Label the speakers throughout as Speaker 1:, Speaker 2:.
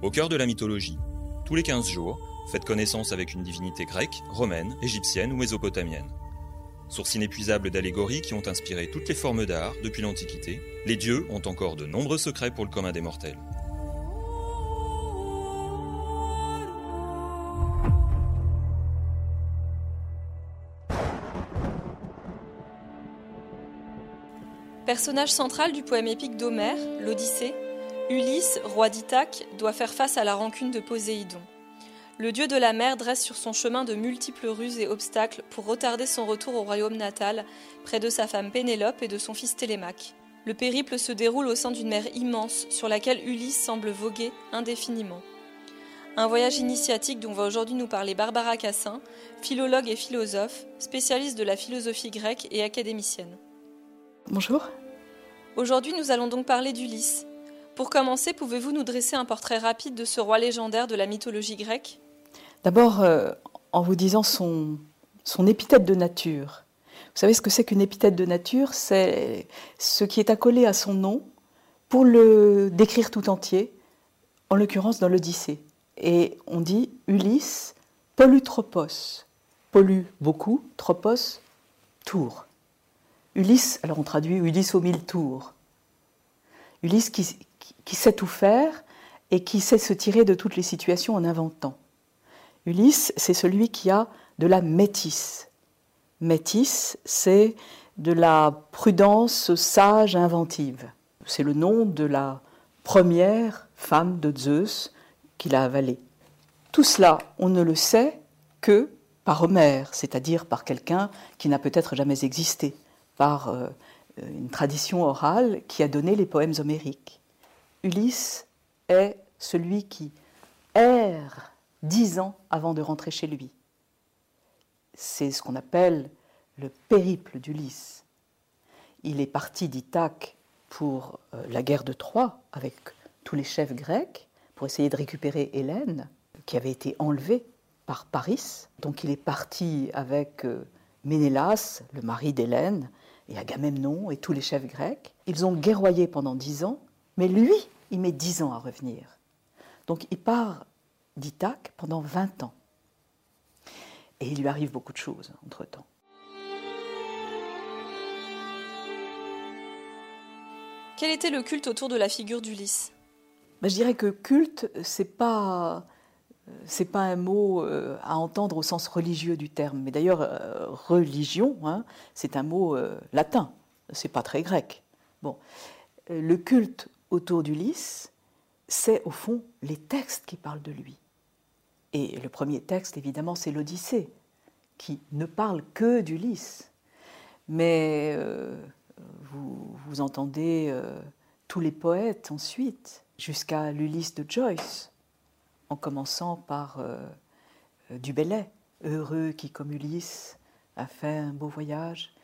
Speaker 1: Au cœur de la mythologie, tous les 15 jours, faites connaissance avec une divinité grecque, romaine, égyptienne ou mésopotamienne. Source inépuisable d'allégories qui ont inspiré toutes les formes d'art depuis l'Antiquité, les dieux ont encore de nombreux secrets pour le commun des mortels.
Speaker 2: Personnage central du poème épique d'Homère, l'Odyssée, Ulysse, roi d'Ithaque, doit faire face à la rancune de Poséidon. Le dieu de la mer dresse sur son chemin de multiples ruses et obstacles pour retarder son retour au royaume natal, près de sa femme Pénélope et de son fils Télémaque. Le périple se déroule au sein d'une mer immense sur laquelle Ulysse semble voguer indéfiniment. Un voyage initiatique dont va aujourd'hui nous parler Barbara Cassin, philologue et philosophe, spécialiste de la philosophie grecque et académicienne.
Speaker 3: Bonjour.
Speaker 2: Aujourd'hui, nous allons donc parler d'Ulysse. Pour commencer, pouvez-vous nous dresser un portrait rapide de ce roi légendaire de la mythologie grecque?
Speaker 3: D'abord, euh, en vous disant son, épithète de nature. Vous savez ce que c'est qu'une épithète de nature? C'est ce qui est accolé à son nom pour le décrire tout entier, en l'occurrence dans l'Odyssée. Et on dit Ulysse polutropos. Pollu beaucoup, tropos tour. Ulysse, alors on traduit Ulysse aux mille tours. Ulysse qui, sait tout faire et qui sait se tirer de toutes les situations en inventant. Ulysse, c'est celui qui a de la métisse. Métisse, c'est de la prudence sage inventive. C'est le nom de la première femme de Zeus qu'il a avalée. Tout cela, on ne le sait que par Homère, c'est-à-dire par quelqu'un qui n'a peut-être jamais existé par euh, une tradition orale qui a donné les poèmes homériques. Ulysse est celui qui erre dix ans avant de rentrer chez lui. C'est ce qu'on appelle le périple d'Ulysse. Il est parti d'Ithaque pour euh, la guerre de Troie avec tous les chefs grecs pour essayer de récupérer Hélène, qui avait été enlevée par Paris. Donc il est parti avec euh, Ménélas, le mari d'Hélène, et Agamemnon et tous les chefs grecs. Ils ont guerroyé pendant dix ans, mais lui, il met dix ans à revenir. Donc il part d'Ithaque pendant vingt ans. Et il lui arrive beaucoup de choses entre-temps.
Speaker 2: Quel était le culte autour de la figure d'Ulysse?
Speaker 3: Ben, Je dirais que culte, c'est pas c'est pas un mot euh, à entendre au sens religieux du terme. Mais d'ailleurs, euh, religion, hein, c'est un mot euh, latin. C'est pas très grec. Bon, le culte autour d'Ulysse, c'est au fond les textes qui parlent de lui. Et le premier texte, évidemment, c'est l'Odyssée, qui ne parle que d'Ulysse. Mais vous, vous, entendez tous les poètes ensuite, jusqu'à l'Ulysse de Joyce en commençant par euh, euh, du Bellay, heureux qui, comme Ulysse, a fait un beau voyage,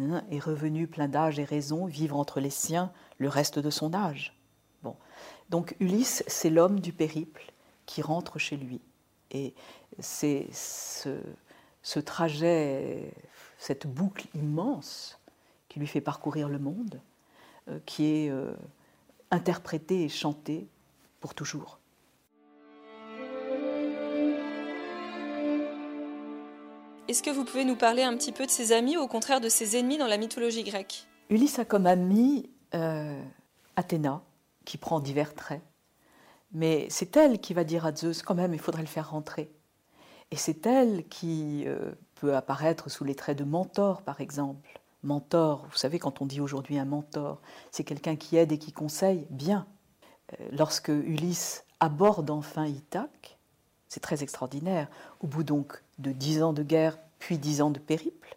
Speaker 3: hein, est revenu plein d'âge et raison, vivre entre les siens le reste de son âge. Bon. Donc Ulysse, c'est l'homme du périple qui rentre chez lui. Et c'est ce, trajet, cette boucle immense qui lui fait parcourir le monde, euh, qui est interprété et chanté pour toujours.
Speaker 2: Est-ce que vous pouvez nous parler un petit peu de ses amis ou au contraire de ses ennemis dans la mythologie grecque?
Speaker 3: Ulysse a comme ami euh, Athéna, qui prend divers traits. Mais c'est elle qui va dire à Zeus, quand même, il faudrait le faire rentrer. Et c'est elle qui euh, peut apparaître sous les traits de mentor, par exemple. Mentor, vous savez, quand on dit aujourd'hui un mentor, c'est quelqu'un qui aide et qui conseille bien. Euh, lorsque Ulysse aborde enfin Ithaque, c'est très extraordinaire. Au bout donc de dix ans de guerre, puis dix ans de périple.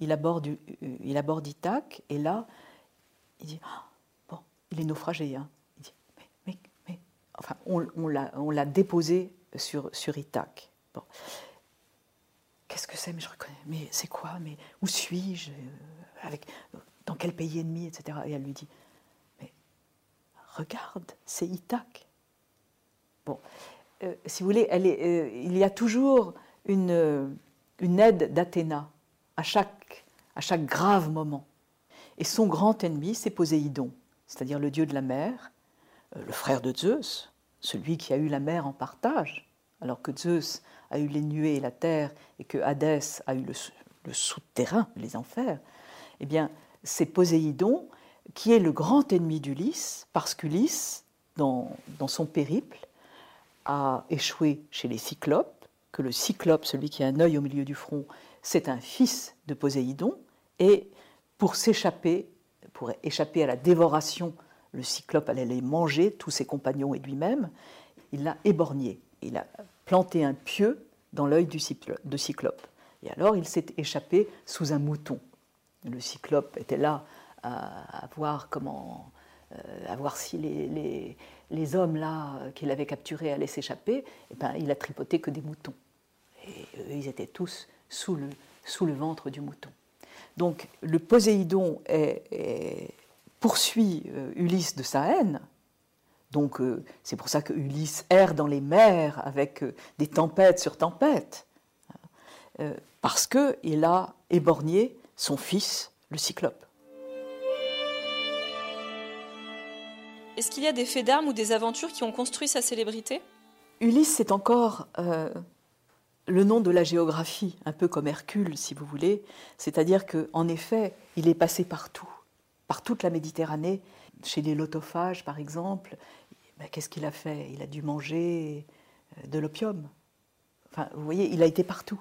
Speaker 3: Il aborde, il aborde et là, il dit ah, Bon, il est naufragé. Hein. Il dit Mais, mais, mais. Enfin, on, on l'a déposé sur, sur Ithaque. Bon. Qu'est-ce que c'est? Mais je reconnais. Mais c'est quoi? Mais où suis-je? Avec, Dans quel pays ennemi etc. Et elle lui dit Mais regarde, c'est Ithaque. Bon. Euh, si vous voulez, euh, il y a toujours une, aide d'Athéna à chaque, à chaque grave moment. Et son grand ennemi, c'est Poséidon, c'est-à-dire le dieu de la mer, euh, le frère de Zeus, celui qui a eu la mer en partage, alors que Zeus a eu les nuées et la terre, et que Hadès a eu le, souterrain, les enfers, eh bien, c'est Poséidon qui est le grand ennemi d'Ulysse, parce qu'Ulysse, dans, dans son périple, a échoué chez les Cyclopes, que le Cyclope, celui qui a un œil au milieu du front, c'est un fils de Poséidon, et pour s'échapper, pour échapper à la dévoration, le Cyclope allait les manger, tous ses compagnons et lui-même, il l'a éborgné. Il a planté un pieu dans l'œil du Cyclope. Et alors il s'est échappé sous un mouton. Le Cyclope était là à, voir comment, euh, à voir si les, hommes là qu'il avait capturés allaient s'échapper. Eh ben, il a tripoté que des moutons. Et eux, ils étaient tous sous le, sous le ventre du mouton. Donc le Poséidon poursuit euh, Ulysse de sa haine. Donc euh, c'est pour ça que Ulysse erre dans les mers avec euh, des tempêtes sur tempêtes, parce qu'il a éborgné son fils, le Cyclope.
Speaker 2: Est-ce qu'il y a des faits d'armes ou des aventures qui ont construit sa célébrité?
Speaker 3: Ulysse, c'est encore le nom de la géographie, un peu comme Hercule, si vous voulez. C'est-à-dire qu'en effet, il est passé partout, par toute la Méditerranée. Chez les lotophages, par exemple, ben, qu'est-ce qu'il a fait? Il a dû manger euh, de l'opium. Enfin, vous voyez, il a été partout.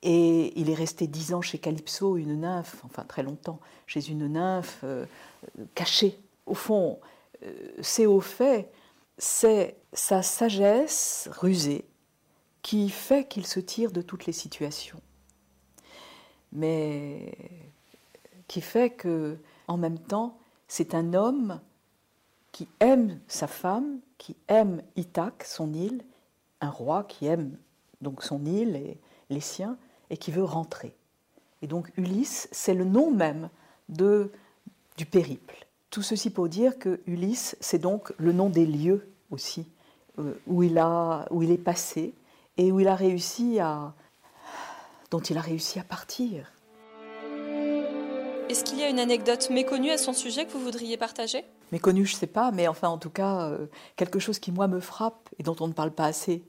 Speaker 3: Et il est resté dix ans chez Calypso, une nymphe, enfin très longtemps, chez une nymphe euh, cachée. Au fond, euh, c'est au fait, c'est sa sagesse rusée, qui fait qu'il se tire de toutes les situations, mais qui fait que, en même temps, c'est un homme qui aime sa femme, qui aime Ithaque, son île, un roi qui aime donc son île et les siens, et qui veut rentrer. Et donc Ulysse, c'est le nom même du périple. Tout ceci pour dire que Ulysse, c'est donc le nom des lieux aussi euh, où, il a, où il est passé, et où il a réussi à, dont il a réussi à partir.
Speaker 2: Est-ce qu'il y a une anecdote méconnue à son sujet que vous voudriez partager?
Speaker 3: Méconnue, je ne sais pas, mais enfin en tout cas, euh, quelque chose qui moi me frappe et dont on ne parle pas assez.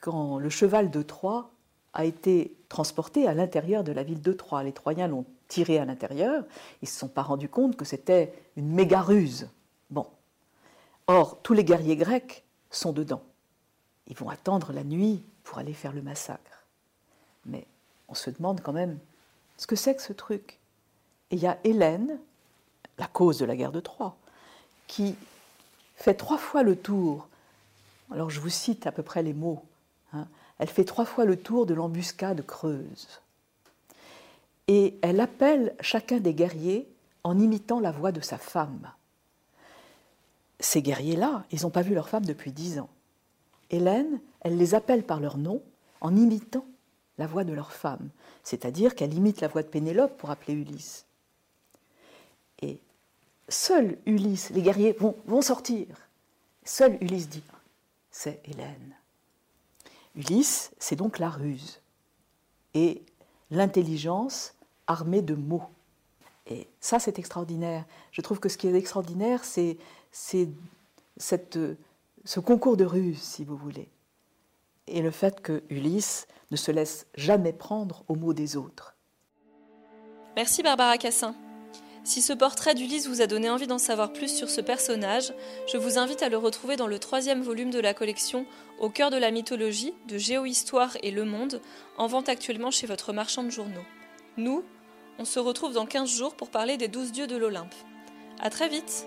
Speaker 3: Quand le cheval de Troie a été transporté à l'intérieur de la ville de Troie, les Troyens l'ont tiré à l'intérieur, ils ne se sont pas rendus compte que c'était une méga ruse. Bon. Or, tous les guerriers grecs sont dedans. Ils vont attendre la nuit pour aller faire le massacre. Mais on se demande quand même ce que c'est que ce truc. Et il y a Hélène, la cause de la guerre de Troie, qui fait trois fois le tour. Alors je vous cite à peu près les mots. Hein. Elle fait trois fois le tour de l'embuscade creuse. Et elle appelle chacun des guerriers en imitant la voix de sa femme. Ces guerriers-là, ils n'ont pas vu leur femme depuis dix ans. Hélène, elle les appelle par leur nom en imitant la voix de leur femme, c'est-à-dire qu'elle imite la voix de Pénélope pour appeler Ulysse. Et seul Ulysse, les guerriers vont, sortir. Seul Ulysse dit c'est Hélène. Ulysse, c'est donc la ruse et l'intelligence armée de mots. Et ça, c'est extraordinaire. Je trouve que ce qui est extraordinaire, c'est ce concours de ruse, si vous voulez, et le fait que Ulysse ne se laisse jamais prendre aux mots des autres.
Speaker 2: Merci Barbara Cassin. Si ce portrait d'Ulysse vous a donné envie d'en savoir plus sur ce personnage, je vous invite à le retrouver dans le troisième volume de la collection Au cœur de la mythologie de Géohistoire et Le Monde, en vente actuellement chez votre marchand de journaux. Nous, on se retrouve dans 15 jours pour parler des douze dieux de l'Olympe. À très vite!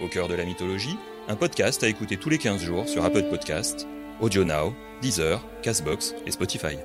Speaker 1: Au cœur de la mythologie, un podcast à écouter tous les 15 jours sur Apple Podcast, Audio Now, Deezer, Castbox et Spotify.